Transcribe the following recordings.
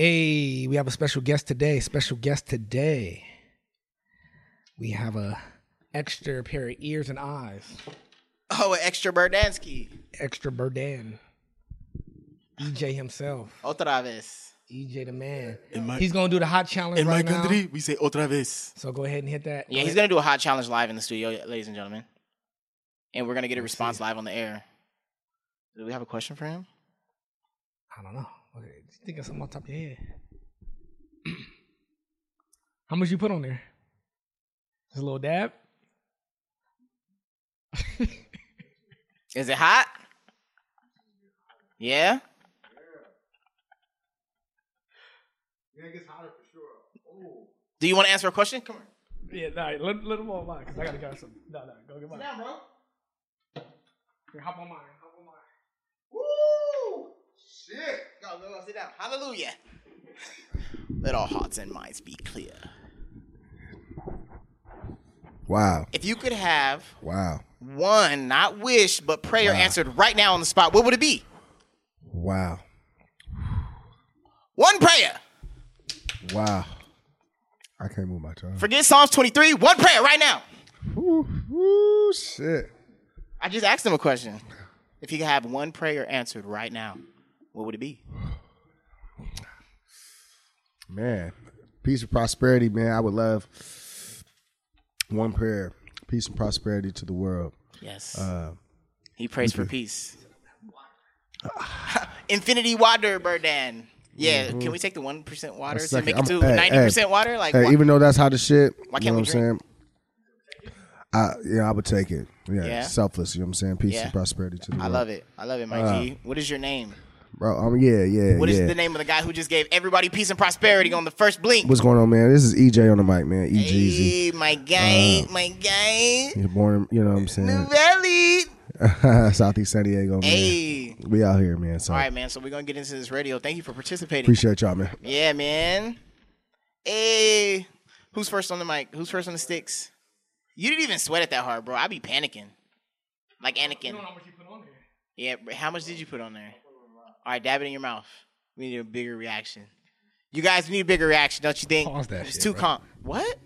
Hey, we have a special guest today. Special guest today. We have a extra pair of ears and eyes. Oh, an extra Berdansky. Extra Burdan. EJ himself. Otra vez. EJ the man. My- He's gonna do the hot challenge In right my now. country, we say otra vez. So go ahead and hit that. Yeah, he's gonna do a hot challenge live in the studio, ladies and gentlemen. And we're gonna get a response live on the air. Do we have a question for him? I don't know. Okay, think of something on top of your head. How much you put on there? Just a little dab. Is it hot? Yeah. Yeah, it gets hotter for sure. Oh. Do you want to answer a question? Come here. Yeah, nah, let, let him on mine because I gotta get some. No, no, go get mine. bro. Here, hop on mine. Hop on mine. Woo! Shit. Go, sit down. Hallelujah. Let all hearts and minds be clear. Wow. If you could have Wow. one, not wish, but prayer Wow. answered right now on the spot, what would it be? Wow. One prayer. Wow. I can't move my tongue. Forget Psalms 23. One prayer right now. Woo, woo, shit. I just asked him a question. If you could have one prayer answered right now, what would it be? Man. Peace and prosperity, man. I would love one prayer. Peace and prosperity to the world. Yes. Uh, he prays for peace. Infinity water, Burdan. Yeah, can we take the one percent water to second. make it to ninety percent water? Like, hey, why- even though that's how the shit, Why can't know we what I'm saying? I, yeah, I would take it. Yeah, Yeah? selfless. You know what I'm saying? Peace Yeah. and prosperity to the I world. I love it. I love it, my Uh, G. What is your name? Bro. Um, yeah, yeah, What is yeah. the name of the guy who just gave everybody peace and prosperity on the first blink? What's going on, man? This is EJ on the mic, man. E Easy. Hey, my guy, Uh, my guy. You're born, you know what I'm New saying? Valley. Southeast San Diego, man. Hey. We out here, man. So All right, man. So we're gonna get into this radio. Thank you for participating. appreciate y'all, man. Yeah, man. Hey, who's first on the mic? Who's first on the sticks? You didn't even sweat it that hard, bro. I'd be panicking, like Anakin. how much you put on there. Yeah, but how much did you put on there? All right, dab it in your mouth. We need a bigger reaction. You guys need a bigger reaction, don't you think? Pause that It's shit, too bro. calm. What?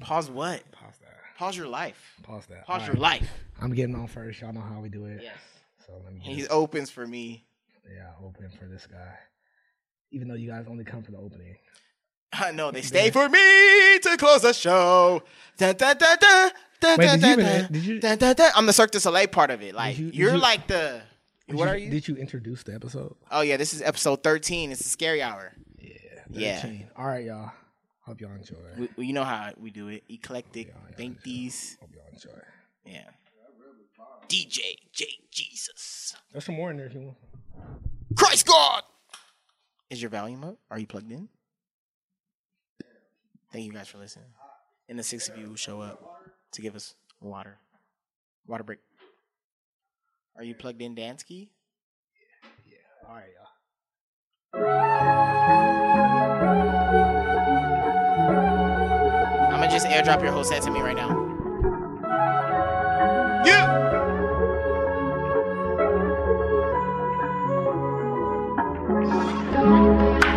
Pause what? Pause that. Pause your life. Pause that. Pause All your right. life. I'm getting on first. Y'all know how we do it. Yes. So let me. He opens for me. yeah, open for this guy. Even though you guys only come for the opening. I know they stay for me to close the show. Dun, dun, dun, dun, dun, Wait, dun, did you dun, dun, did you- dun, dun, dun. I'm the Cirque du Soleil part of it. Like you- did you, are you- like the. Did What you- are you? Did you introduce the episode? Oh yeah, this is episode 13. It's the scary hour. Yeah. Yeah. All right, y'all. Hope y'all enjoy. We, we- you know how we do it. Eclectic, think these. Hope y'all enjoy. Yeah. DJ J Jesus. There's some more in there if you want. Christ God. Is your volume up? Are you plugged in? Thank you guys for listening. And the six of you who show up to give us water. Water break. Are you plugged in, Dansky? Yeah, yeah. All right, y'all. I'm gonna just airdrop your whole set to me right now. Yeah.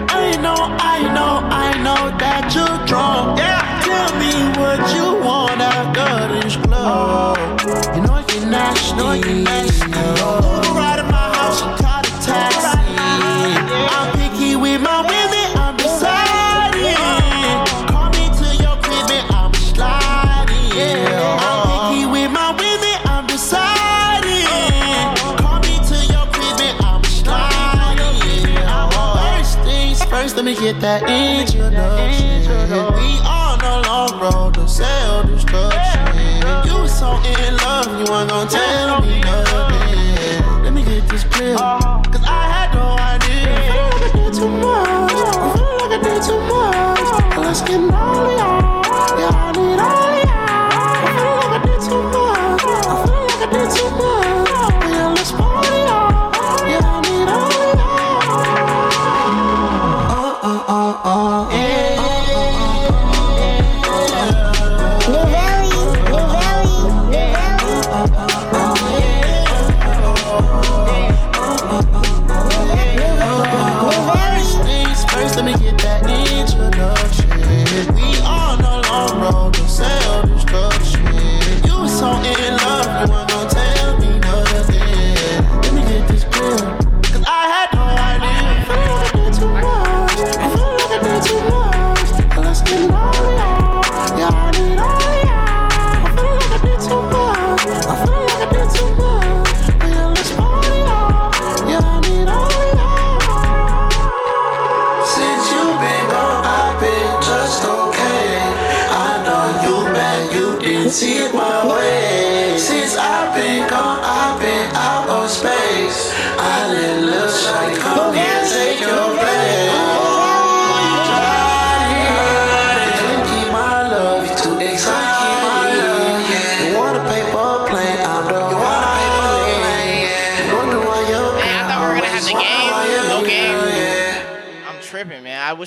I know, I know, I know that you're drunk. Yeah. Tell me what you want after this club. You know I can nasty. Know I can nasty. Let me get that introduction. We on the long road to self destruction. You so in love, you weren't gonna tell me nothing. Let me get this clear,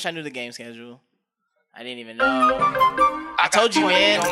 wish I knew the game schedule. I didn't even know. I told you, man.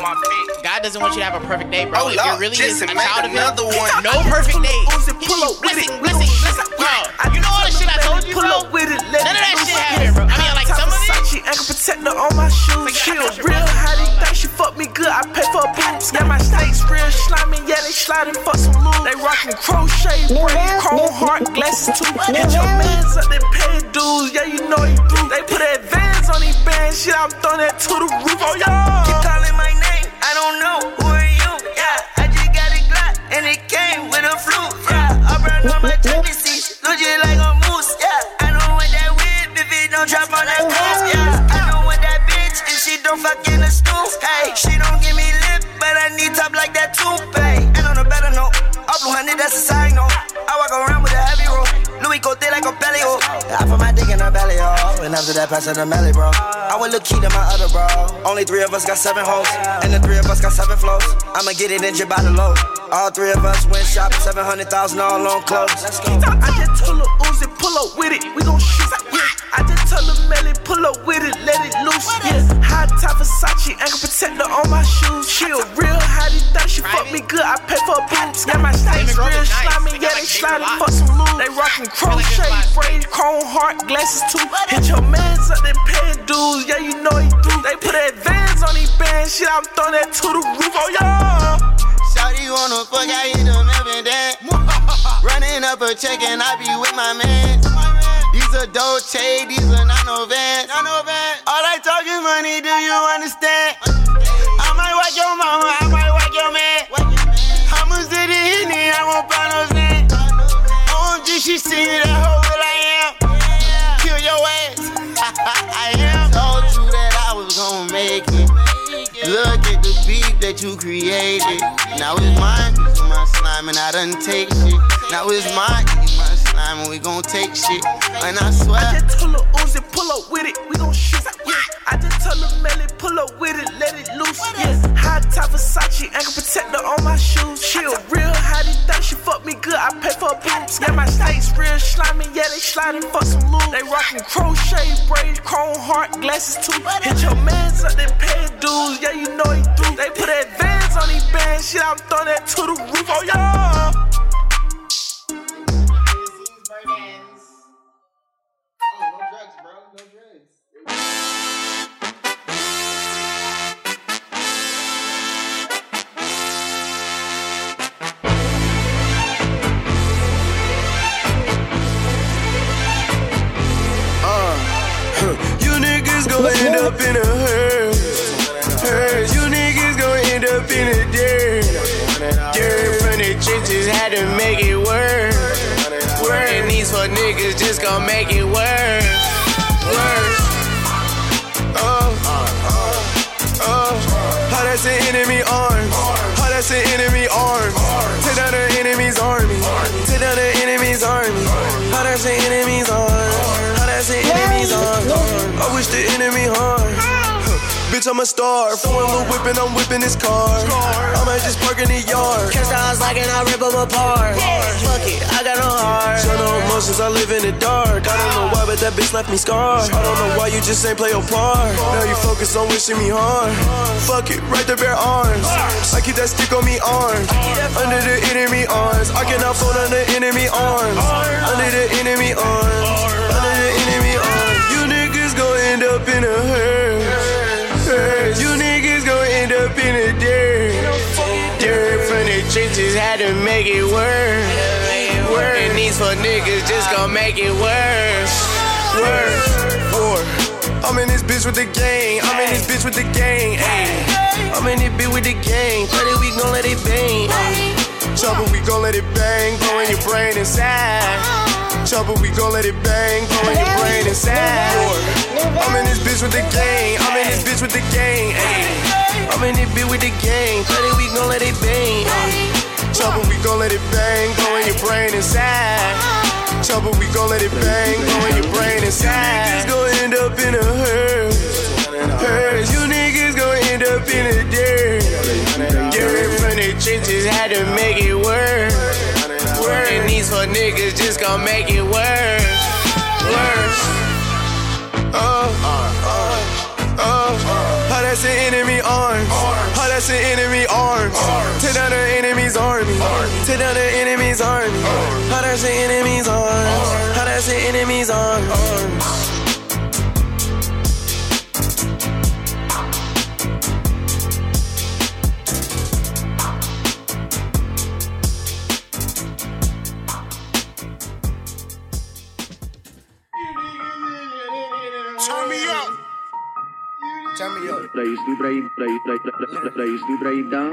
God doesn't want you to have a perfect day, bro. Oh, if Lord. you're really a Jason, child of Him, one. no perfect day. Pull up with Listen, it. We listen, listen, bro. You know all the shit I told you, Pull bro. up with it, let None of that shit happened, bro. I mean, like some of it. Versace ankle protector on my shoes. Like, She I a got your real hottie, think she fuck me good. I pay for a boots. Yeah, my steaks real slimy. Yeah, they sliding for some loot. They rockin' crochet, New braid, Balance, chrome heart, glasses too. New Hit your mans up, they pay dues. Yeah, you know he through. Put advance on these bands. Shit, I'm throwing that to the roof. Oh, yeah. Keep calling my name, I don't know who are you. Yeah, I just got a Glock and it came with a flute. Yeah, I brought on my seat, look just like a moose. Yeah, I don't want that whip if it don't drop on that goose. Yeah, I don't want that bitch if she don't fuck in the stoop. Hey, she don't give me lip, but I need top like that toupee. And on a better note, all blue honey, that's a side note. Louis Cote like a belly, oh. I put my dick in her belly, oh. And after that, pass her the melly, bro. I would look key to my other bro. Only three of us got seven hoes. And the three of us got seven flows. I'ma get it in by the load. All three of us went shopping, 700,000 all on clothes. Let's go. I just told her Uzi, pull up with it, we gon' shoot. Yeah. I just told her Melly, pull up with it, let it loose. Yeah. High top Versace, ankle protector on my shoes. She a real hottie, think she fuck me good. I pay for a boots. Yeah, my steaks Lemon real Grove is nice. slimy. Yeah, they sliding lots. for some loot. They rockin' crochet, lots. braid, chrome heart, glasses too. Hit your mans up, they pay dues. Yeah, you know he through. They put advance on these bands. Shit, I'm throwing that to the roof. Oh yeah. Shawty wanna fuck, I hit them every day. Running up a check and I be with my man. These are Dolce, these are Nano Vans. All I talk is money, do you understand? I might whack your mama, I might whack your man. How much did it hit me? I won't buy no stand. OMG, she see me, that hoe that I am. Kill your ass. I am. Told you that I was gonna make it. Look at the beat that you created. Now it's mine, it's my slime, and I done take shit. Now it's mine, it's my slime, and we gon' take shit. And I swear. I just told her Uzi, pull up with it, we gon' shoot. Yeah. I just told her Melly, pull up with it, let it loose. Yeah. High top Versace, ankle protector on my shoes. She a real hottie, think she fuck me good. I pay for a boots. Yeah, my steaks real slimy. Yeah, they sliding for some loot. They rockin' crochet, braids, chrome heart, glasses too. Hit your mans up, they pay dues. Yeah, you know he through. They put advance on these bands. Shit, I'm throwing that to the roof. Oh yeah. A star. Foreign little whipping, I'm whipping this car. I might just park in the yard. Catch the house like and I rip them apart. Fuck it, I got no heart. Show no emotions, I live in the dark. I don't know why, but that bitch left me scarred. I don't know why you just ain't play your part. Now you focus on wishing me harm. Fuck it, right there, bare arms. I keep that stick on me arms. Under the enemy arms. I cannot fold under enemy arms. Under the enemy arms. Under the enemy arms. You niggas gon' end up in a hearse. The trenches had to make it worse. Worse. And these four niggas just gon' make it worse. Worse. War. I'm in this bitch with the gang. I'm in this bitch with the gang. Ayy. I'm in this bitch with the gang. 30 we gon' let it bang. ayy. Trouble, we gon' let it bang, blow in your brain inside. Trouble, we gon' let it bang, blow in your brain inside. I'm in this bitch with the gang, I'm in this bitch with the gang. I'm in this bitch with the gang, it, we gon' let it bang. Trouble, we gon' let it bang, blow in your brain inside. Trouble, we gon' let it bang, in your brain inside. You niggas gon' end up in a hearse. Hearse. You niggas gon' end up in a. Dirt the trenches, had to make it work. Work. And these four niggas just gon' make it worse. Worse. Oh, oh, oh. That's an enemy arms. How that's an enemy arms. Tear down the enemy's army. Tear down the enemy's army. How that's an enemy's arms. How that's an enemy's arms. Turn me up. Pra isso, pra ir, pra ir, pra ir, pra, pra, pra isso, pra ir down.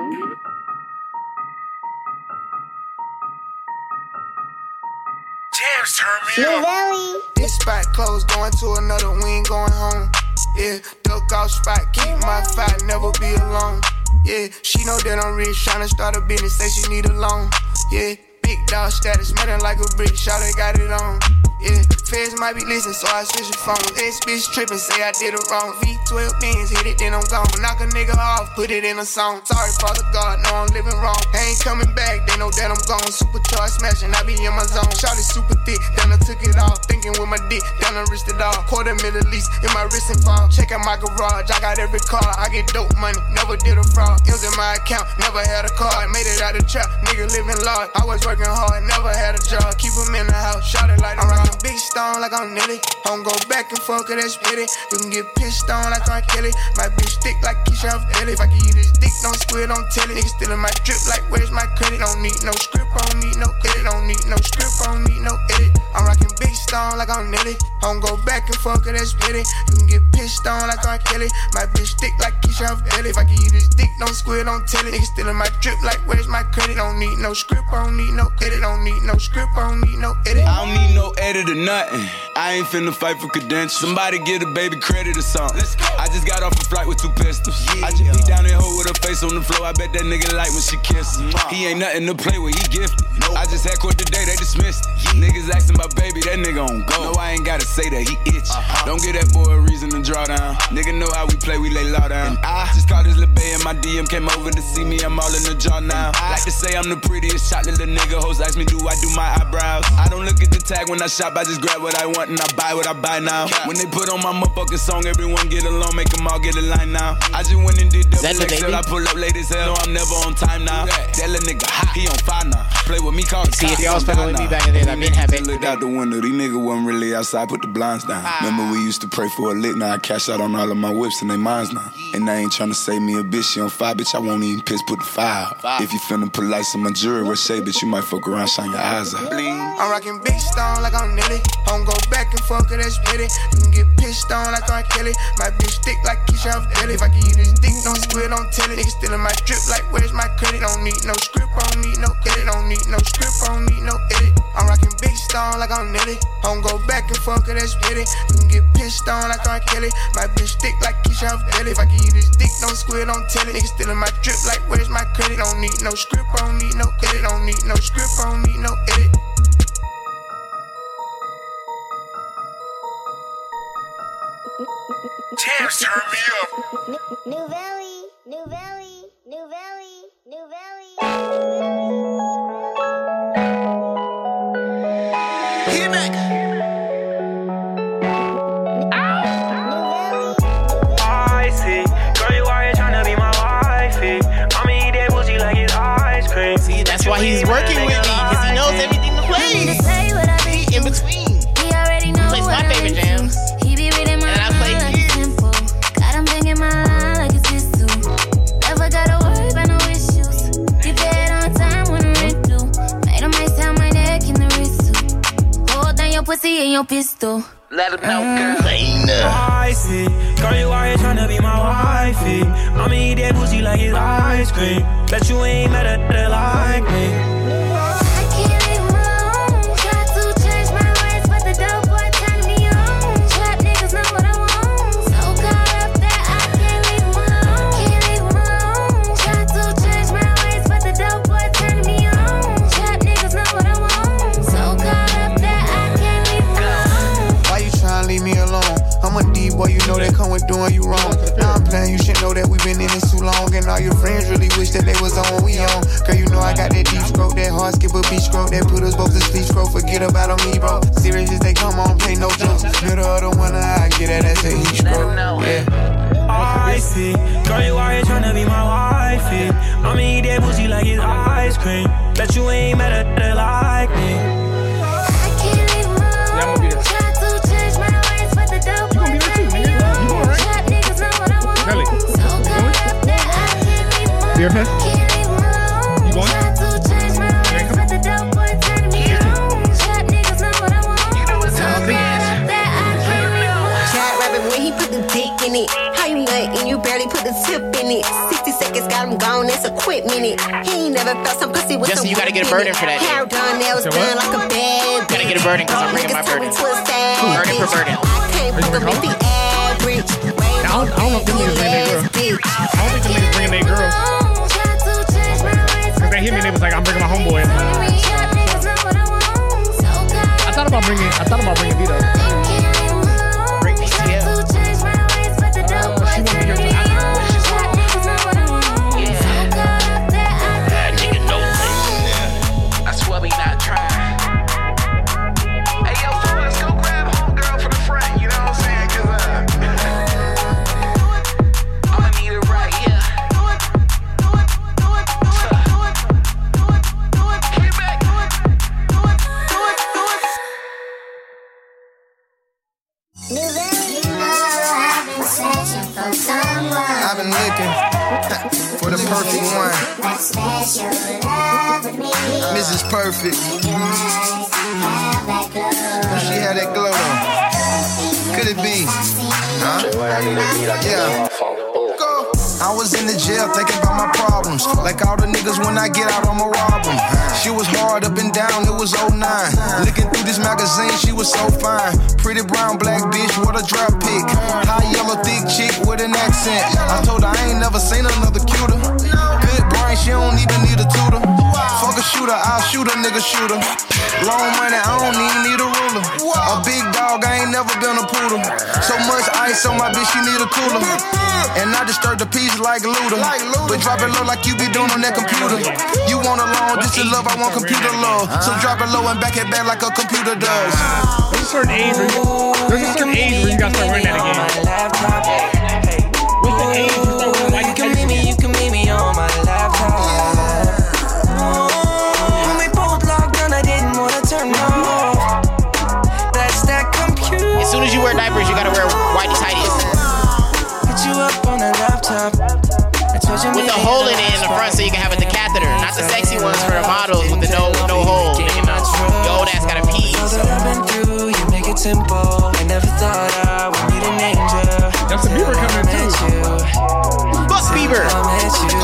Jams, turn me up. Valley. This spot closed, going to another, we ain't going home. Yeah, duck off spot, keep my fight, never be alone. Yeah, she know that I'm rich, tryna start a business, say she need a loan. Yeah, big dog status, smelling like a brick, shawty got it on. Yeah, feds might be listening, so I switch the phone. This bitch tripping, say I did it wrong. V12 Benz, hit it, then I'm gone. Knock a nigga off, put it in a song. Sorry, Father God, know I'm living wrong. Ain't coming back, they know that I'm gone. Supercharged smashing, I be in my zone. Shawty super thick, then I took it off. Thinking with my dick, then I wrist it off. Quarter million least in my wrist and fall. Check out my garage, I got every car. I get dope money, never did a fraud. M's in my account, never had a card. Made it out the trap, nigga living large. I was working hard, never had a job. Keep 'em in the house, shot it like I'm big stone like I'm Nelly. I don't go back and forth, cause that's pretty. You can get pissed on like R. Kelly. My bitch thick like Keisha Ellie. If I give you this dick, don't squid, don't tell it. Niggas stealing my drip like where's my credit? Don't need no script, don't need no edit. Don't need no script, don't need no edit. I'm rocking big stone like I'm Nelly. I don't go back and forth, cause that's pretty. You can get pissed on like R. Kelly. My bitch thick like Keisha off Ellie. If I give you this dick, don't squid, don't tell it. Niggas stealing my drip like where's my credit? Don't need no script, I don't need no edit. Don't need no script, I don't need no edit. I don't need no edit or nothing. I ain't finna fight for credentials. Somebody get a baby credit or something. I just got off a flight with two pistols. I just beat down that hoe with her face on the floor. I bet that nigga like when she kisses. He ain't nothing to play with, he gifted. I just had court today, they dismissed it. Niggas asking my baby, that nigga on go. No, I ain't gotta say that, he itch. Uh-huh. Don't get that boy a reason to draw down. Nigga know how we play, we lay law down. And I just called this little bae in my DM, came over to see me, I'm all in the jaw now. Like to say I'm the prettiest shot, little nigga. Hoes ask me, do I do my eyebrows? I don't look at the tag when I shop, I just grab what I want and I buy what I buy now. When they put on my motherfucking song, everyone get along, make them all get a line now. I just went and did double the XL. I pull up late as hell. No, I'm never on time now. That little nigga hot, he on fire now. Play with me, call See, if y'all was fucking with me back in the days, I been happy. Looked out the window, these niggas wasn't really outside, put the blinds down. Ah. Remember we used to pray for a lick, now I cash out on all of my whips and they mines now. And I ain't tryna save me a bitch, she on fire, bitch, I won't even piss, put the fire out. If you finna put lights on my jewelry, what shade, bitch, you might fuck around, shine your eyes out. I'm rocking big stone like I'm Nelly. I don't go back and forth, cause that's pretty. You can get pissed on like R. Kelly. My bitch thick like Keisha off Ellie. If I give you this dick, don't squid, don't tell it. Niggas stealing my drip like where's my credit? Don't need no script, don't need no edit. Don't need no script, I don't need no edit. I'm rocking big stone like I'm Nelly. I don't go back and forth, cause that's pretty. You can get pissed on like R. Kelly. My bitch thick like Keisha off Ellie. If I give you this dick, don't squid, don't tell it. Niggas stealing my drip like where's my credit? Don't need no script, I don't need no edit. Don't need no script, I don't need no edit. Jams, turn me up. New, New Valley. New Valley. No pistol. Let him know, mm. girl. I see. Girl, you out here tryna be my wifey. I'ma eat that pussy like it's ice cream. Bet you ain't met a nigga like me. Doing you wrong. Now I'm playing, you should know that we've been in this too long. And all your friends really wish that they was on we on. Girl, you know I got that deep stroke, that hard skip a beach stroke, that put us both to sleep stroke. Forget about on me, bro. Serious as they come on, play no jokes. Middle of the winter, I get at that, that's a heat stroke. Yeah. I see. Girl, you out here tryna be my wifey. I'ma eat that pussy like it's ice cream. Bet you ain't met a nigga like me. The dick in it. How you nut and you barely put the tip in it. 60 seconds got him gone, that's a quick minute. He ain't never felt some pussy with Justin, the you gotta get a burden for that, Hair done, nails Say what? done like a bad Gotta get a burden 'cause I'm bringing my burden. Burden for burden. I can't fuck I don't, know if them niggas bring their girl. I don't think them niggas bringing their girl. Cause they hit me and they was like, I'm bringing my homeboy. I thought about bringing, I thought about bringing Vito. When I get out, I'ma rob. She was hard up and down, it was 09. Looking through this magazine, she was so fine. Pretty brown, black bitch, what a drop pick. High yellow, thick chick with an accent. I told her I ain't never seen another cuter. Good brain, she don't even need a tutor. Fuck a shooter, I'll shoot a nigga shooter. Long money, I don't even need a ruler. A big dog, I ain't never been a poodle. So much ice on my bitch, she need a cooler. And I disturb the peace like Luda. But drop it low like you be doing on that computer. You want a loan, this is love, I want computer love. So drop it low and back it back like a computer does. There's a certain age where you, there's a certain age where you gotta start running that again. What's the age thought I would need an angel. Justin Bieber coming I met too. you. Fuck Bieber. I met you.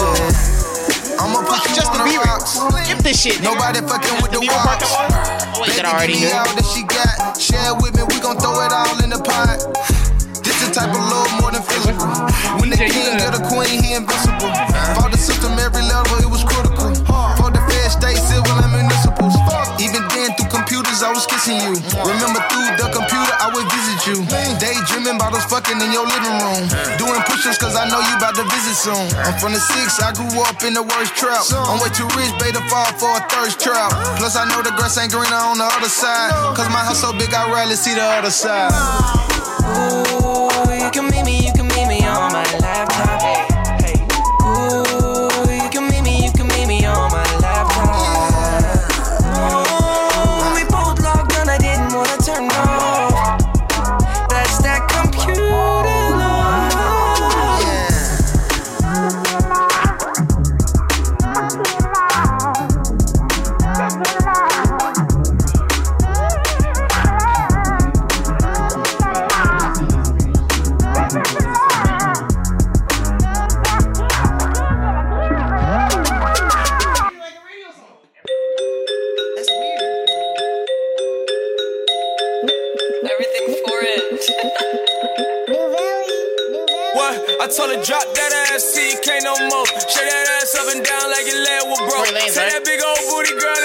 I'ma Fuck you Justin on the Bieber. rocks. Skip this shit. nigga. Nobody fucking with the Bieber rocks. come on? Oh wait, that already Baby, give me all that she got. Share it with me, we gon' throw it all in the pot. This the type of love more than physical. When the DJ, king good? get a queen, he invincible. About fucking in your living room. Doing push-ups, cause I know you about to visit soon. I'm from the six, I grew up in the worst trap. I'm way too rich, baby, to fall for a thirst trap. Plus, I know the grass ain't greener on the other side. Cause my house so big, I rarely see the other side. Ooh,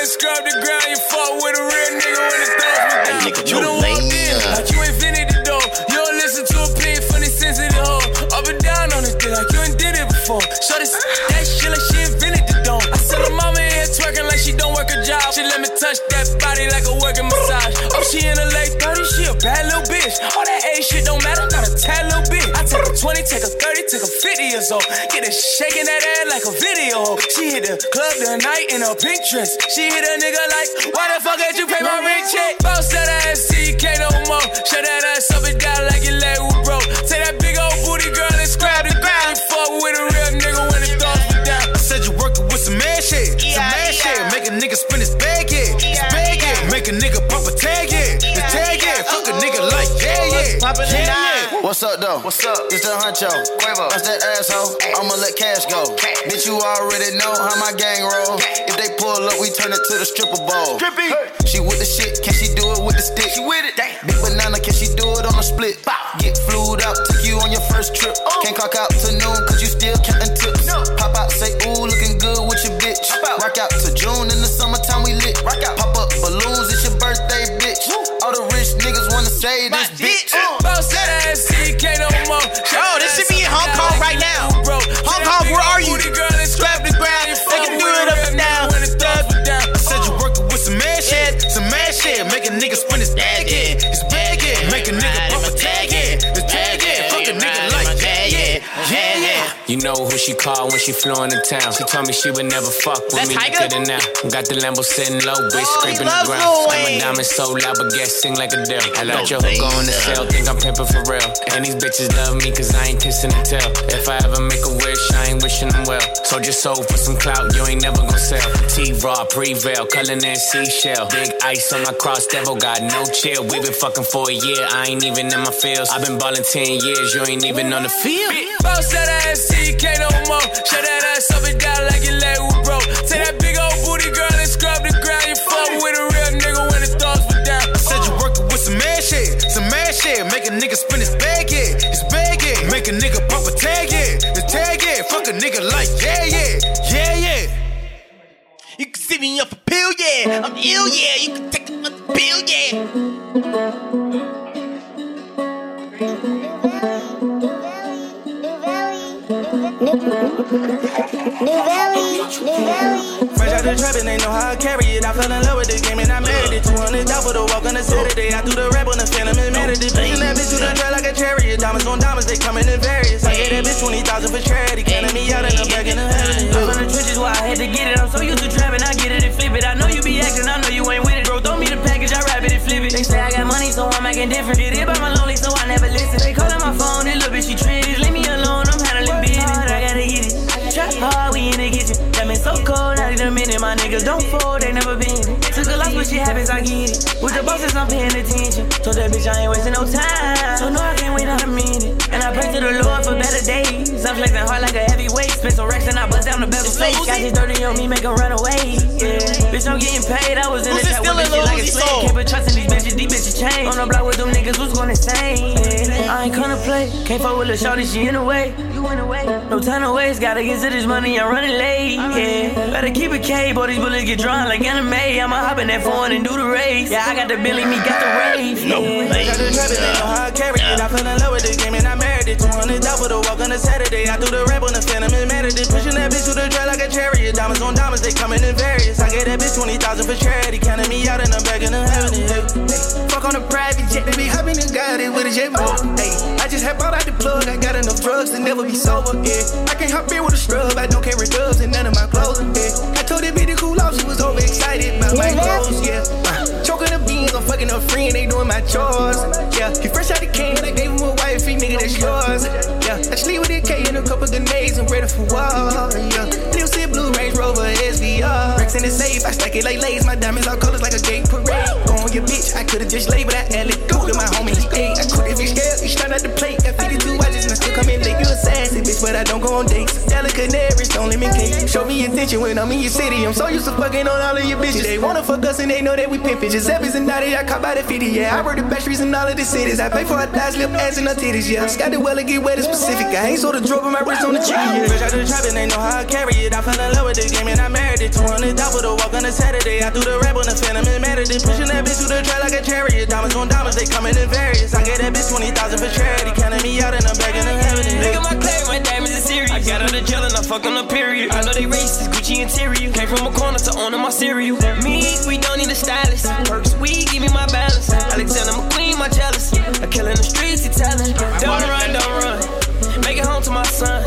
and scrub the ground. You fuck with a real nigga when it's done. nigga, You don't walk in like you ain't finna the door. You don't listen to a plea from the sensitive hoe. Up and down on this thing like you ain't did it before. So this that shit like she invented the dome. I said her mama in here twerking like she don't work a job. She let me touch that body like a working massage. Oh, she in her late 30s, she a bad little bitch. All that age shit don't matter, not a tad 20, take a 30, take a 50 years old. Get her shaking that ass like a video. She hit the club the night in a pink dress. She hit a nigga like, why the fuck did you pay my rent check? Bounce that ass, see you no more. Shut that ass up and down like your leg was broke. Take that big old booty girl and scrap the ground. You fuck with a real nigga when the thumbs were down. I said you working with some man shit, some yeah. shit. Make a nigga spin his bag, yeah, his Yeah, bag, yeah. Make a nigga pump a tag, yeah, the tag, yeah. Fuck a nigga like, yeah, yeah, Poppin' the yeah, yeah. What's up though? What's up? It's the honcho. Quavo. That's that asshole. I'ma let cash go. Bitch, you already know how my gang roll. If they pull up, we turn it to the stripper bowl. She with the shit, can she do it with the stick? She with it. Big banana, can she do it on a split? Get flued out, took you on your first trip. Oh. Can't clock out to noon, cause you still counting tips. Pop out, say, ooh, looking good with your bitch. Rock out to June in the summertime, we lit. Pop up balloons, it's your birthday, bitch. All the rich niggas wanna say this You know who she called when she flew into town. She told me she would never fuck with That's me. Tyga? Look at now. Got the Lambo sitting low, bitch, Oh, scraping the ground. Lil And my Wayne. diamonds so loud, but guess sing like a devil. I let your hook go on the cell, think I'm pimping for real. And these bitches love me cause I ain't kissing and tell. If I ever make a wish, I ain't wishing them well. So just sold for some clout, you ain't never gonna sell. T-Raw, Prevail, Cullen and Seashell. Big ice on my cross, devil got no chill. We been fucking for a year, I ain't even in my feels. i been ballin' 10 years, you ain't even on the field. Bounce that ass, see no more. Shut that ass up and down like your leg nigga like, yeah, yeah, yeah, yeah. You can see me up a pill, yeah. I'm ill, yeah. You can take a pill, yeah. New Valley, New Valley. Fresh out the trap and they know how I carry it. I fell in love with the game and I married it. 200 down for the walk on a Saturday. I threw the rap on the phantom and married it. Pushing that bitch to the track like a chariot. Diamonds on diamonds, they coming in various. I gave that bitch 20,000 for charity. Counting me out and I'm back in the heaven. I'm from the trenches where I had to get it. I'm so used to trapping, I get it and flip it. I know you be acting, I know you ain't with it. Bro, throw me the package, I wrap it and flip it. They say I got money, so I'm acting different. Get it by my lonely, so I never listen. They calling niggas don't fold, they never been. Took a loss, but shit happens, I get it. With the bosses, I'm paying attention. Told that bitch I ain't wasting no time. So no, I can't wait a minute. And I pray to the Lord for better days. I'm flexing hard like a heavyweight. Spent some racks and I bust down the bezel face. Got this dirty on me, make 'em run away. Yeah. Bitch, I'm getting paid. I was in the Who's chat still with in bitches like a Uzi slave. Soul? Can't put trust in these bitches, these bitches change. On the block with them niggas, who's gonna insane? Yeah. I ain't gonna play. Can't fuck with a shorty, she in the way. You in the. No time to waste, gotta get to this money, I'm running late. Yeah. Better keep it K, boy, these bullets get drawn like anime. I'ma hop in that phone and do the race. Yeah, I got the Billy, me got the rave. No, yeah. Got the trap, and they know how I carry it. I fell in love with the game and I married it. 200 down for the walk on a Saturday. I threw the rap on the phantom and married it. Pushing that bitch to the track like a chariot. Diamonds on diamonds, they coming in various. I gave that bitch 20,000 for charity. Counting me out and I'm back in the heaven. Hey, hey. Fuck on a private jet, they be hopping and got it with a jet boat. Hey, I just had bought out the plug. I got enough drugs to never be sober. Yeah, I can't hop in with a scrub. I don't carry dubs and none of my clothes. Yeah, I told that bitch to cool off. She was overexcited about my clothes. Yeah, uh, choking the beans. I'm fucking her friend. They doing my chores. Yeah, he fresh out the can. I gave him a wifey, nigga. That's yours. Yeah, I sleep with a K and a couple grenades. I'm ready for war. Yeah, Lil Sid Blue Range Rover SVR. Rex in the safe. I stack it like lace. My diamonds all colors like a gay parade. Go on your bitch. I could've just laid, but I added go to my homie. He ate. I could if he scared. He trying not to play. Got 52 watches and I still come in late. Sassy bitch. but I don't go on dates. Delicate canaries, don't lemon cake. Show me attention when I'm in your city. I'm so used to fucking on all of your bitches. They wanna fuck us and they know that we pimpin'. Giuseppe's and Dottie, I caught by the 50, yeah. I work the streets in all of the cities. I pay for a thighs, lip, ass, and her titties, yeah. Got the well to get wet and specific. I ain't sold a drop, but my wrist on the trigger, yeah. Fresh out the trap and they know how I carry it. I fell in love with the game and I married it. 200 top with a walk on a Saturday. I threw the rap on the phantom and at it. Pushing that bitch through the track like a chariot. Diamonds on diamonds, they coming in various. I gave that bitch 20,000 for charity. Counting me out and I'm begging to heaven. Look at my claim, my diamonds are serious. I got out of jail and I fuck on the period. I know they racist, Gucci interior. Came from a corner to owning my cereal. Me, we don't need a stylist. Perks, we give me my balance. Alexander McQueen, my jealous. A killer in the streets, he telling. Don't run, don't run. Make it home to my son.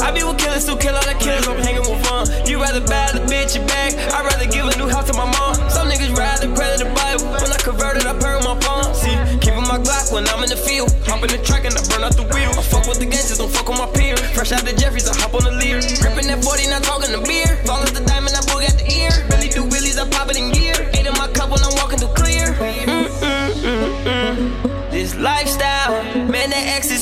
I be with killers who kill all the killers. I'm hanging with fun. You rather buy the bitch your back. I'd rather give a new house to my mom. Some niggas rather pray to the Bible. When I converted, I pray my palm. See, keeping my Glock when I'm in the field. Hop in the track with the gangsters, don't fuck with my peers. Fresh out the Jeffries, I hop on the Lear.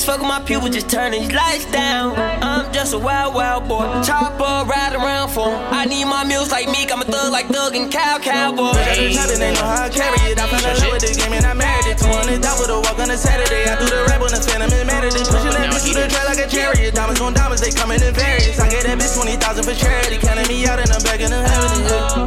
Fuck with my people, just turn these lights down. I'm just a wild, wild boy. Chopper, ride around for 'em. I need my meals like Meek, I'm a thug like Thug and Cow Cowboy. The trap and they know how I carry it. I fell in love with the game and I married it. 200 top with a walk on a Saturday. I do the rap on the phantom and at it. Pushing that bitch through the track like a chariot. Diamonds on diamonds, they coming in various. I gave that bitch 20,000 for charity. Counting me out and I'm begging to heaven.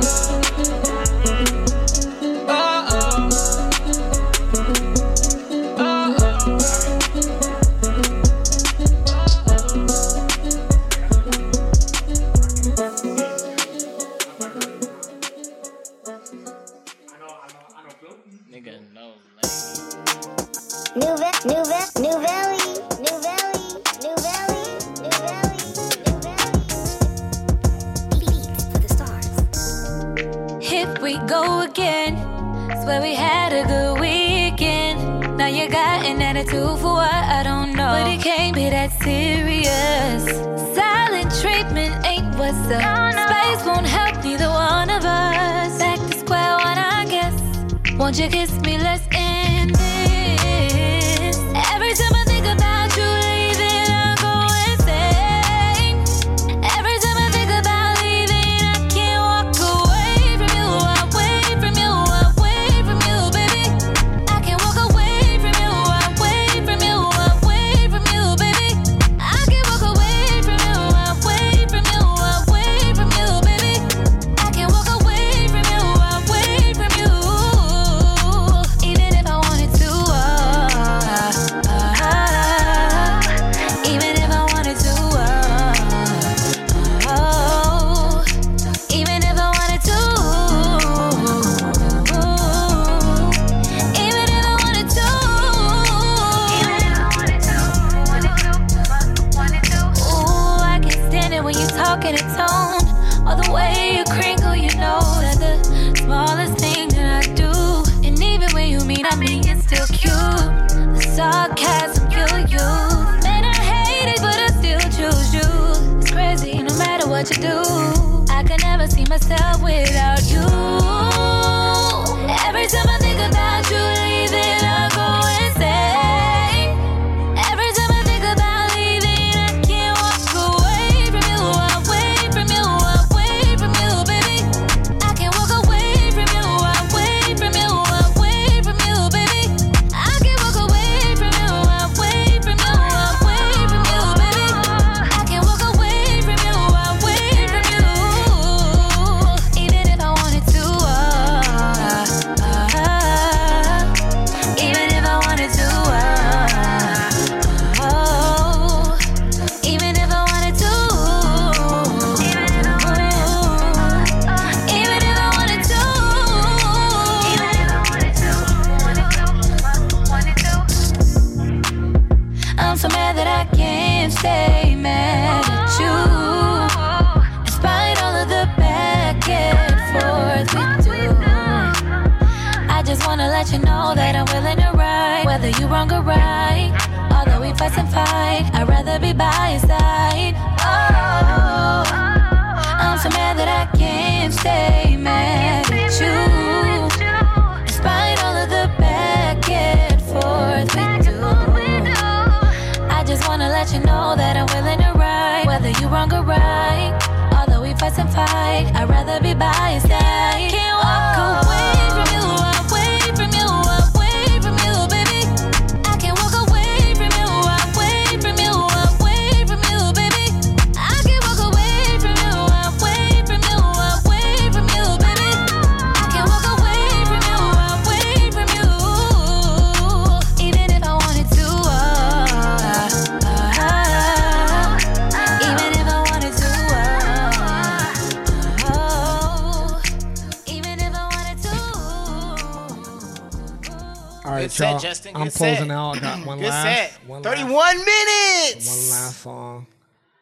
Closing set. out. I got one Good last. set. One 31 Last, minutes. one last song.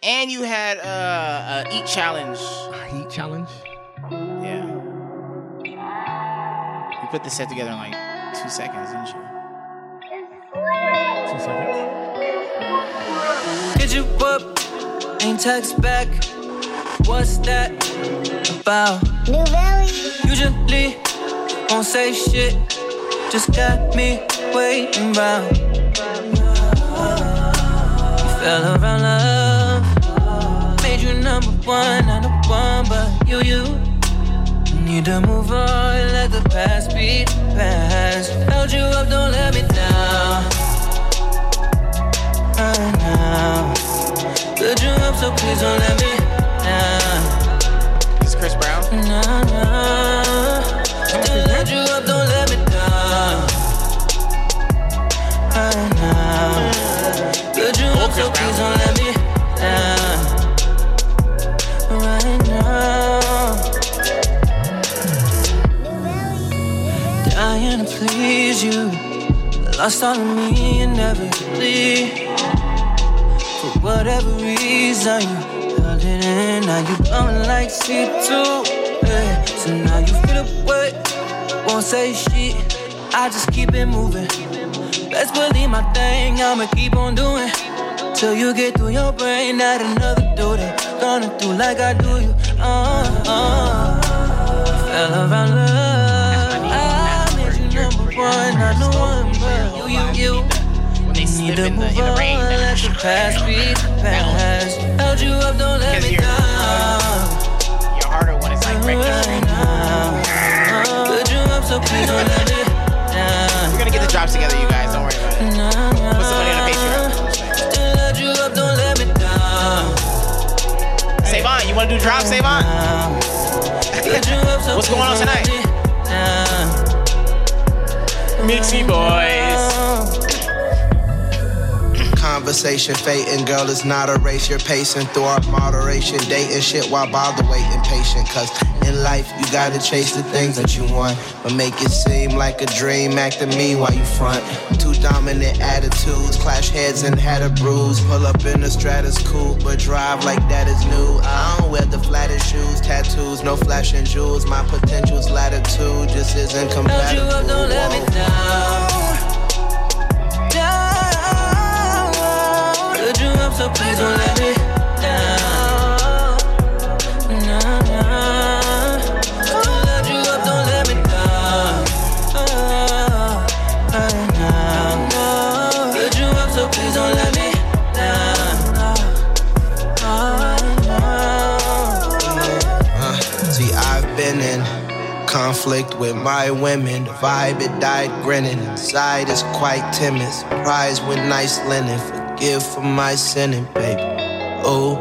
And you had uh, a eat challenge. A Heat challenge. Yeah. You put this set together in like two seconds, didn't you? Two seconds. Hit you up, ain't text back. What's that about? New Valley. Usually won't say shit, just got me waiting round. You fell around love, made you number one, not the one, but you, you. Need to move on, let the past be the past. Held you up, don't let me down. Right now, good you up, so please don't let me down. This is Chris Brown. Nah, nah. You. Lost all of me inevitably. For whatever reason, you held it in. Now you coming like C2. Hey. So now you feel the way. Won't say shit. I just keep it moving. Best believe my thing, I'ma keep on doing. Till you get through your brain, not another that. Gonna do like I do you. Uh, uh. Fell around love. One, one, but you, you, you. When they slip in the, in the rain. Let the past be the past. Held you up, don't let me down. harder when it's like regular Right now. Put you up, so please don't let me down. We're gonna get the drops together, you guys. Don't worry about it. Put some money on the Patreon. Still you up, don't let me down. Savon, you wanna do drops, Savon? Put you up, so What's going on please don't let tonight? Mixie boys. Conversation fading, girl, it's not a race. You're pacing through our moderation, dating shit while bother waiting patient. Cause in life, you gotta chase the things that you want, but make it seem like a dream. Acting me while you front. Dominant attitudes, clash heads and had a bruise. Pull up in the stratus cool, but drive like that is new. I don't wear the flattest shoes, tattoos, no flashing jewels. My potential's latitude just isn't compatible. up, don't let me down. Down. Put you up, so please don't let me conflict with my women. The vibe, it died grinning. Inside is quite timid. Surprised with nice linen. Forgive for my sinning, baby. Oh,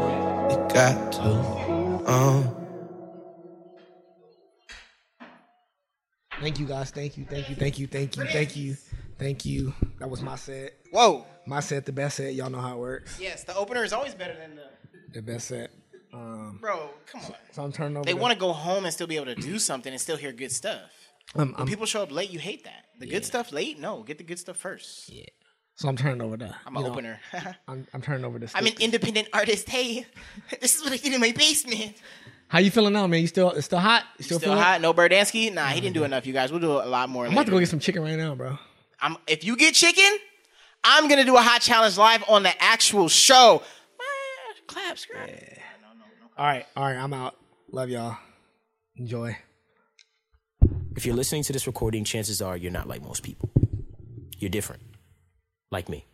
it got to. Um. Thank you guys. Thank you. Thank you. Thank you. Thank you. Thank you. Thank you. That was my set. Whoa. My set, the best set. Y'all know how it works. Yes, the opener is always better than the. The best set. Um, Bro, come on. so I'm turning over. They want to go home and still be able to do something and still hear good stuff. Um, when I'm- people show up late, you hate that. The good stuff late? No, get the good stuff first. Yeah. So I'm turning over the. I'm an know, opener. I'm, I'm turning over the. I'm an independent artist. Hey, this is what I did in my basement. How you feeling now, man? You still it's still hot? You Still, feeling- hot? No Birdansky? Nah, he didn't do enough, you guys. We'll do a lot more I'm about to go get some chicken right now, bro. I'm, if you get chicken, I'm going to do a hot challenge live on the actual show. Claps, girl. All right, all right. I'm out. Love y'all. Enjoy. If you're listening to this recording, chances are you're not like most people. You're different. Like me.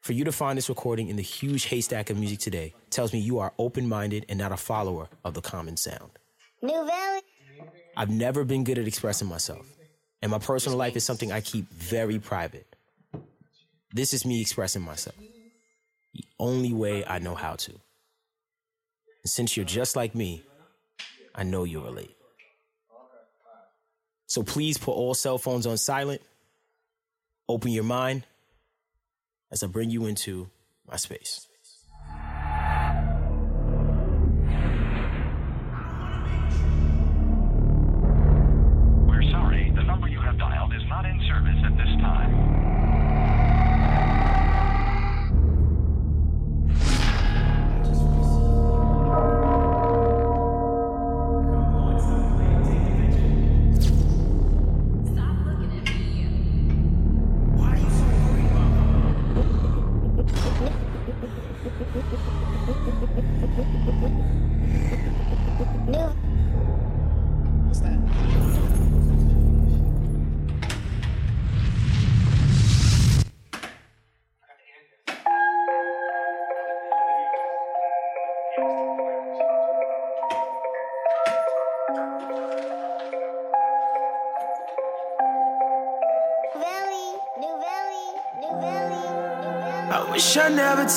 For you to find this recording in the huge haystack of music today tells me you are open minded and not a follower of the common sound. New Valley. I've never been good at expressing myself, and my personal life is something I keep very private. This is me expressing myself the only way I know how to. And since you're just like me, I know you'll relate. So please put all cell phones on silent, open your mind as I bring you into my space.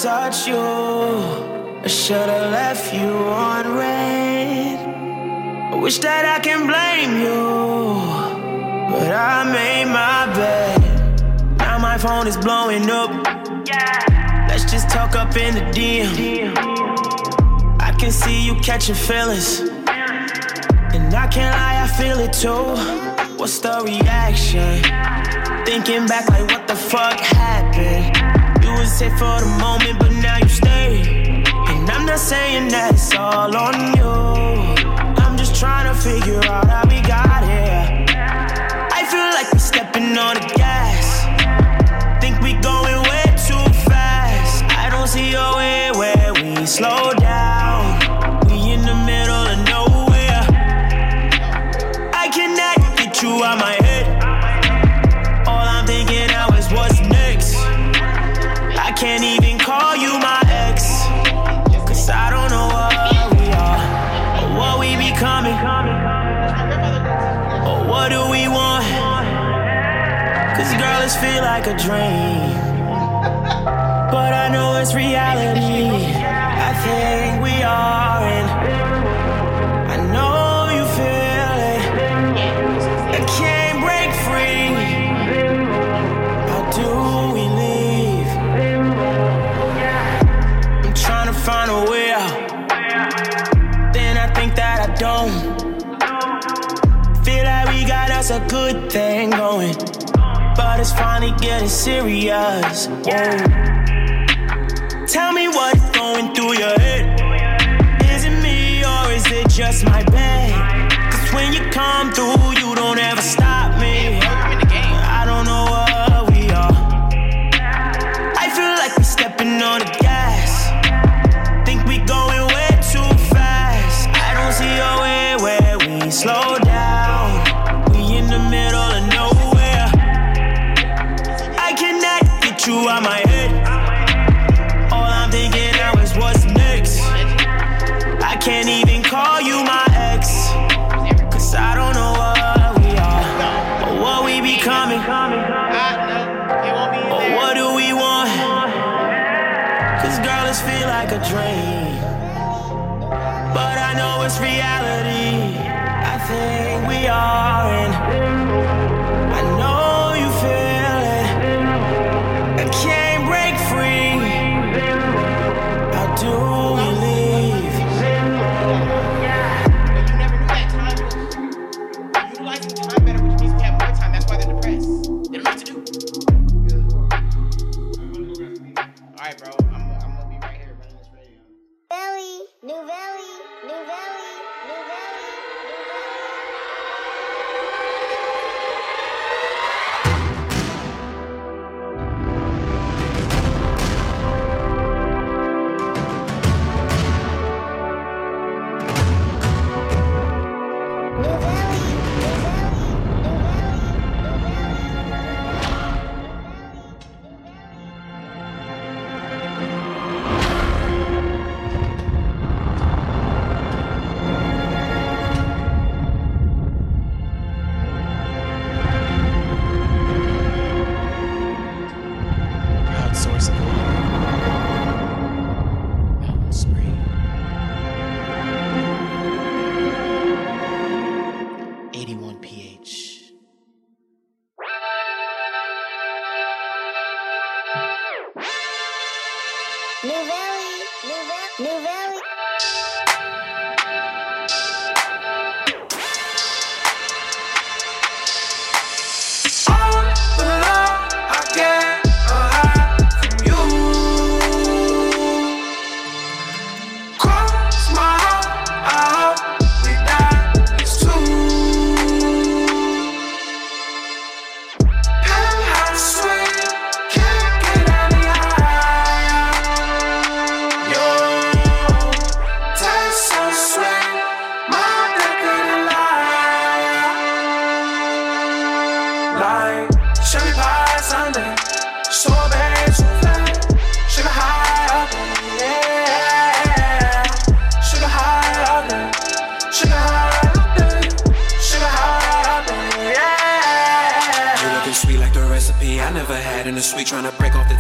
Touched you. I should've left you on red. I wish that I can blame you, but I made my bed. Now my phone is blowing up. Let's just talk up in the DM. I can see you catching feelings, and I can't lie, I feel it too. What's the reaction? Thinking back like what the fuck happened was it for the moment but now you stay. And I'm not saying that it's all on you. I'm just trying to figure out how we got here. I feel like we're stepping on the gas. Think we going way too fast. I don't see a way where we slow dream. But I know it's reality. It's finally getting serious. Whoa. Tell me what's going through your head. Is it me or is it just my bed? Cause when you come through, you don't ever stop me. I don't know what we are. I feel like we're stepping on the like a dream. But I know it's reality. I think we are, and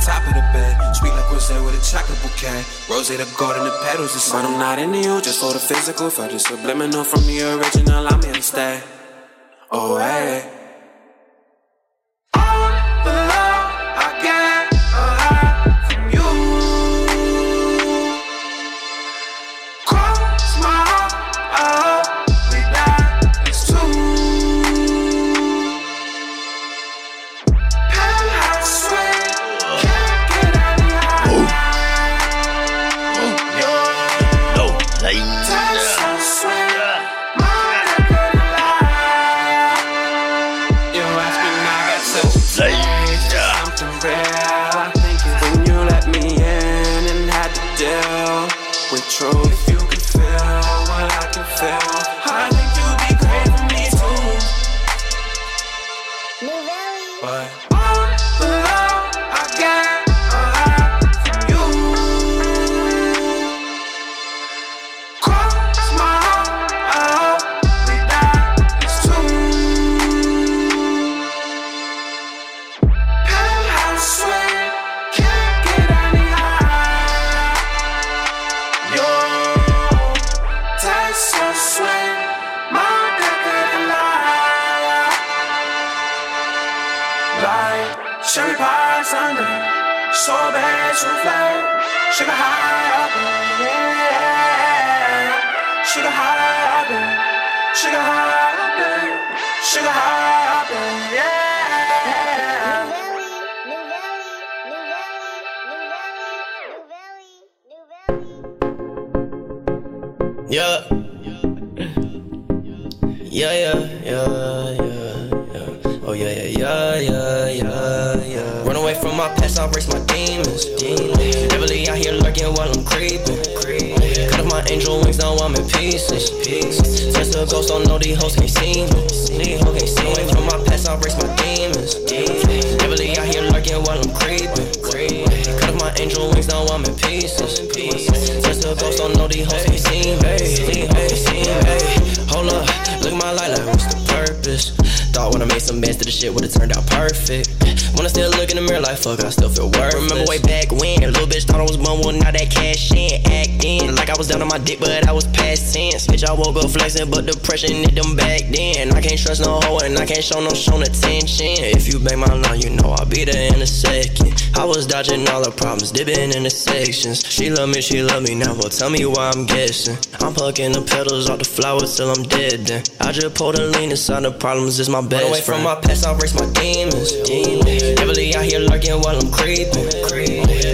top of the bed. Sweet like there with a chocolate bouquet. Rose the garden, the petals, the But I'm not into you just for the physical. Felt it subliminal from the original, I'm here to stay. Oh, hey. Sugar high in, yeah. Yeah. Yeah, yeah, yeah, yeah, yeah. Oh, yeah, yeah, yeah, yeah, yeah, away from my past, I embrace my demons. Heavily out here lurking while I'm creeping. Cut off my angel wings, now I'm in pieces. Test the ghost, don't know these hoes can't see me. These see me. From my past, I embrace my demons. Heavily out here lurking while I'm creeping. Cut off my angel wings, now I'm in pieces. Test the ghost, don't know these hoes can't see me. These hoes can't see me. Hold up, look my life, like what's the purpose? Thought when I made some mess that the shit would've turned out perfect. When I still look in the mirror like fuck, I still feel worthless. Remember way back when, a little bitch thought I was bum, well now that cash in, acting like I was down on my dick, but I was past tense. Bitch, I woke up flexing, but depression hit them back then. I can't trust no hoe and I can't show no shown attention. If you bang my line, you know I'll be there in a second. I was dodging all the problems, dipping in the sections. She love me, she love me now, well tell me why I'm guessing. I'm plucking the petals off the flowers till I'm dead. Then I just pulled a lean inside the problems is my best Run away friend. from my past, I embrace my demons. demons. Heavily out here lurking while I'm creeping.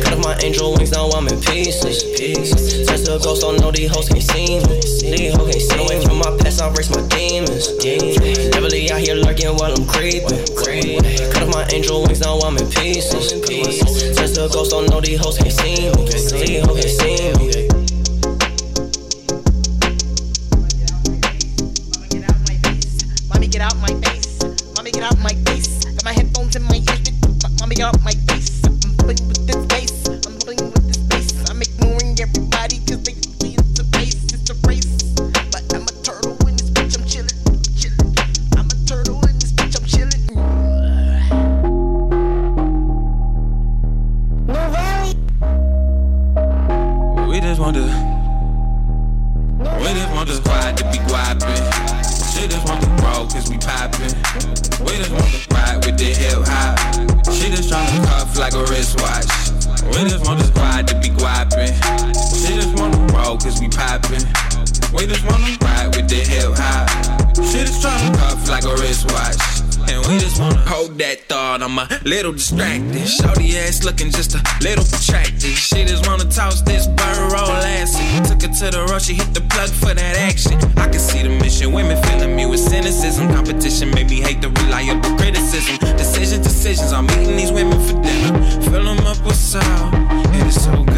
Cut off my angel wings, now I'm in pieces. Test the ghost, don't know these hoes can't see me. These hoes can't see me. Away from my past, I embrace my demons. demons. Heavily out here lurking while I'm creeping. Cut off my angel wings, now I'm in pieces. Test the ghost, don't know these hoes can't see me. These hoes can't see me. I'm a little distracted. Shorty ass looking just a little protracted. She just wanna toss this bird roll acid. Took her to the road, she hit the plug for that action. I can see the mission. Women filling me with cynicism. Competition made me hate the reliable criticism. Decisions, decisions. I'm eating these women for dinner. Fill them up with salt. It is so good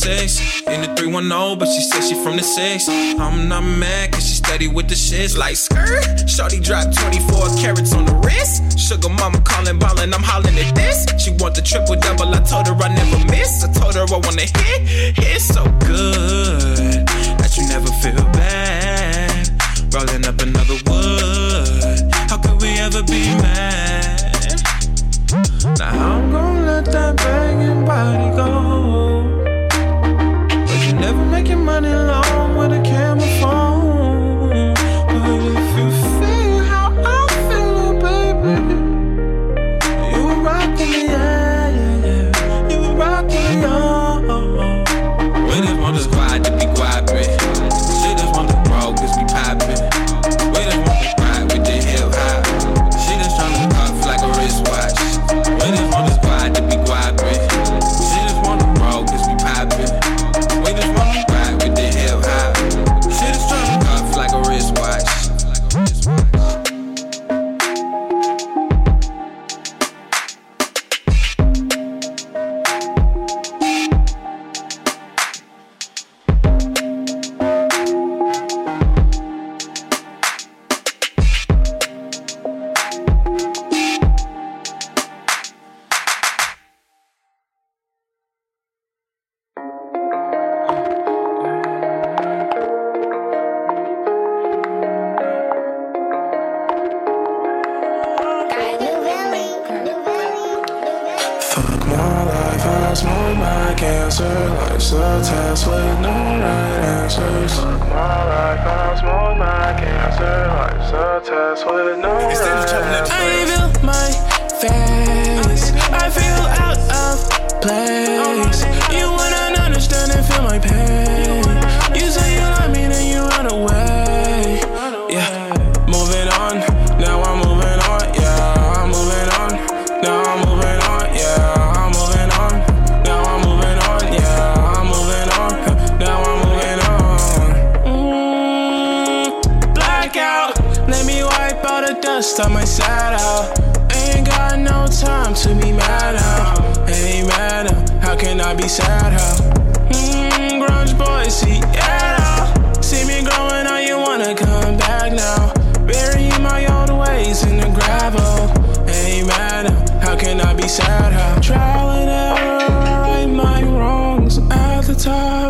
6 in the 310, but she says she from the 6. I'm not mad, cause she steady with the shits like skirt. Shorty dropped 24 carats on the wrist. Sugar mama calling, ballin', I'm hollering at this. She want the triple double, I told her I never miss. I told her I wanna hit, it's so good.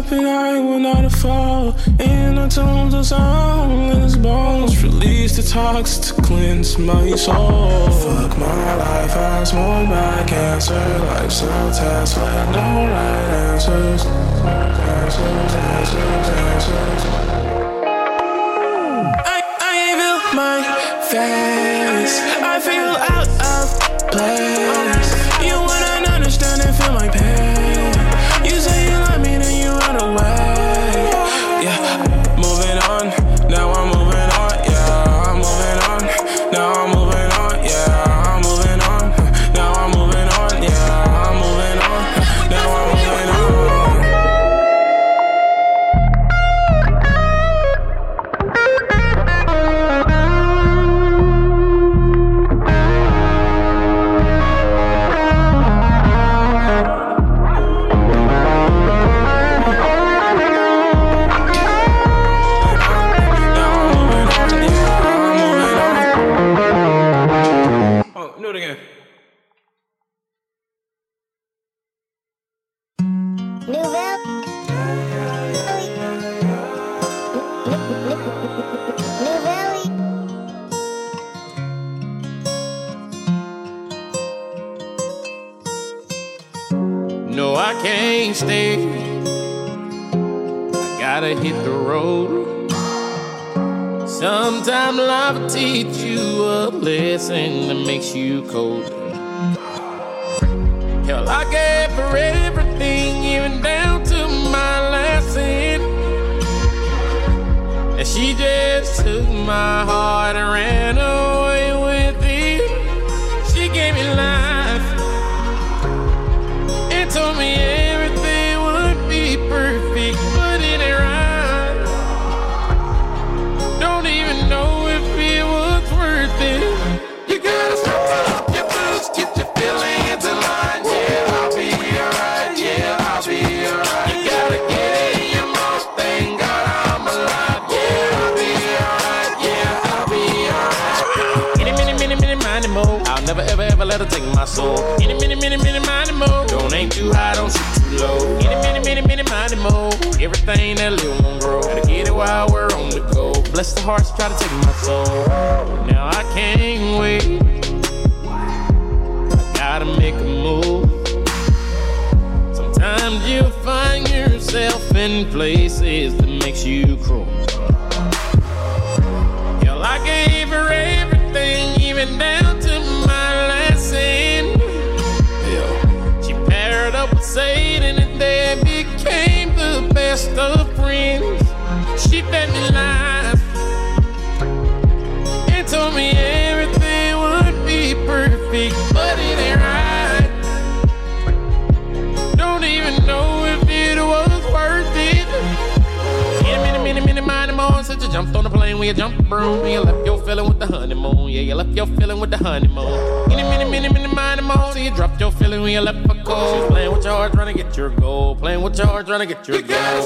up and I will not fall. In the tones of soundless bones, release the toxins to cleanse my soul. Fuck my life, I smoke my cancer. Life's so test with no right answers. Answers, answers, answers. I, I feel my face. I feel out of place. Soul. Any, many, many, many, mighty mo. Don't aim too high, don't shoot too low. Any, many, many, many, mighty mo. Everything that little won't grow. Gotta get it while we're on the go. Bless the hearts, try to take my soul. Now I can't wait. I gotta make a move. Sometimes you find yourself in places that makes you cruel. Girl, I gave her best of friends. Jumped on the plane when you jumped broom. You left your feeling with the honeymoon. Yeah, you left your feeling with the honeymoon. Many, many, many, many, mighty more. So you dropped your feeling when you left for cold. Playing with your heart, trying to get your goal. Playing with your heart, trying to get your you goal.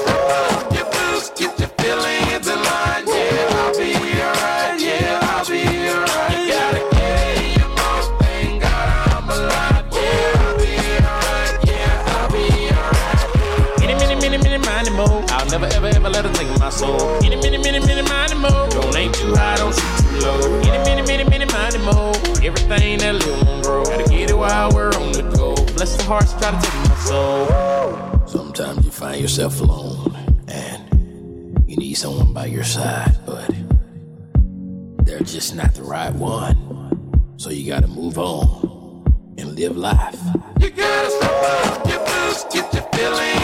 Your boots, get your feelings in line. Yeah, I'll be alright. Yeah, I'll be alright. You gotta get your Mustang, got I'm alive. Yeah, I'll be alright. Yeah, I'll be alright. Many, many, many, mighty mo. I'll never, ever, ever let her take my soul. The hearts, try to take my soul. Sometimes you find yourself alone and you need someone by your side, but they're just not the right one. So you gotta move on and live life. You gotta step up boots, get your feelings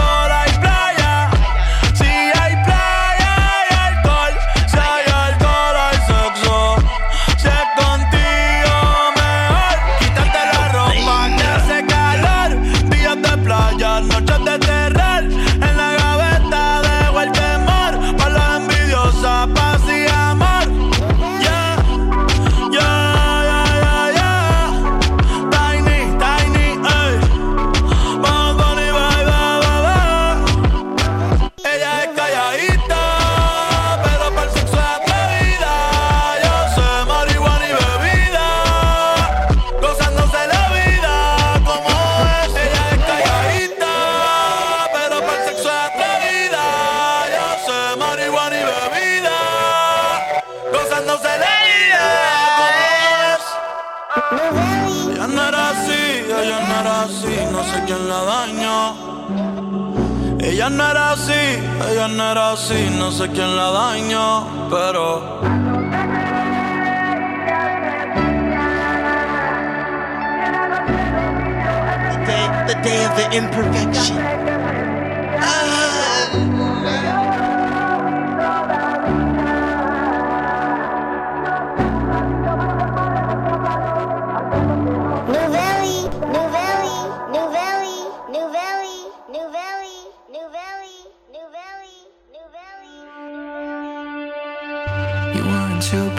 no era así, ella no era así, no sé quién la dañó, pero. The, the day of the imperfection.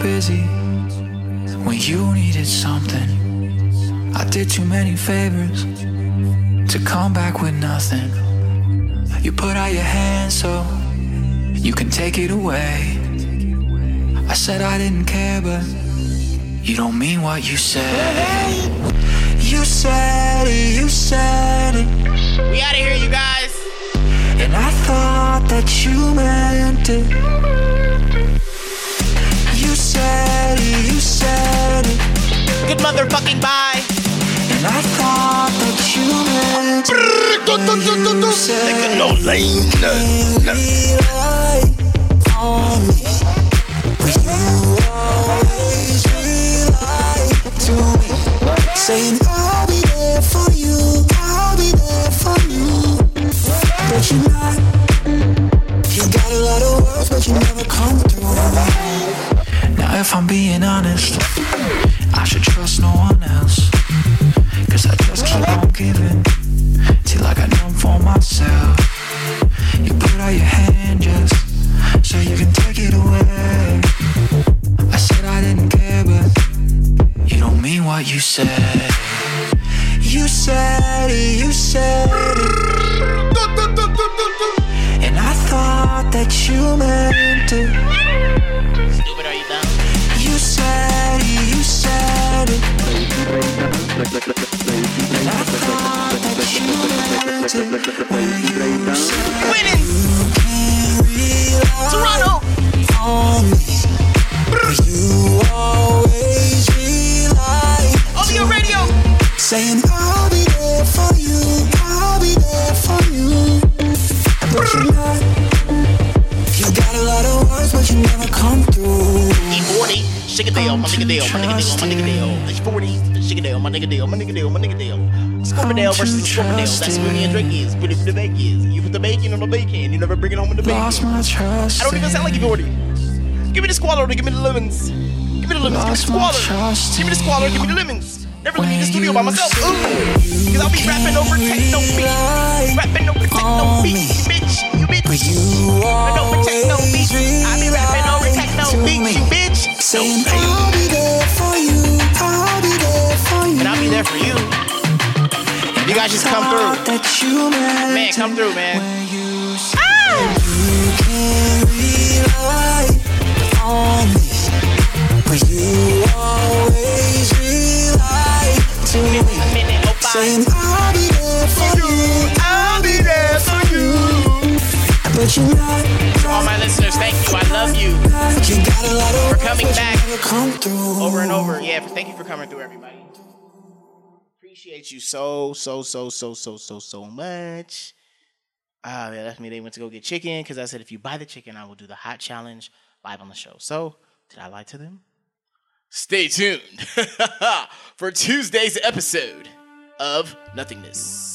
Busy when you needed something. I did too many favors to come back with nothing. You put out your hand so you can take it away. I said I didn't care, but you don't mean what you said. You said it, you said it. We out of here, you guys. And I thought that you meant it. You said it, you said it. Good motherfucking bye. And I thought that you meant it. You said no lane, on me. But you always relied to me. Saying I'll be there for you, I'll be there for you. But you're not. You got a lot of words, but you never come through. If I'm being honest, I should trust no one else. Cause I just keep on giving till I got none for myself. You put out your hand just so you can take it away. I said I didn't care, but you don't mean what you said. You said it, you said it. And I thought that you meant it. Nigga deal, my nigga deal, my nigga deal. Scorpidale versus Scorpidale. That's me and Drake is. Put it for the bake is. You put the bacon on the bacon. You never bring it home with the bacon. Lost my trust. I don't even sound like E40. Give me the squalor, give me the lemons. Give me the lemons, give me the squalor. Give me the squalor, give me the lemons. Never leave me in the studio by myself. Ooh. Cause I'll be rapping over techno beats. Rapping over techno beats, you bitch. You bitch. But you Rapping over techno beats. I be rapping over techno beats, you bitch. Saying I'll be there for you, I'll be there for you. And I'll be there for you. You guys just come through. That you meant Man, come through, man. You can rely on me, but you always rely to me. Saying I'll be there for you, I'll be there for you. but you're not. For coming back over and over. Yeah, thank you for coming through, everybody. Appreciate you so, so, so, so, so, so, so much. Ah, they left me. They went to go get chicken because I said if you buy the chicken, I will do the hot challenge live on the show. So, did I lie to them? Stay tuned for Tuesday's episode of Nothingness.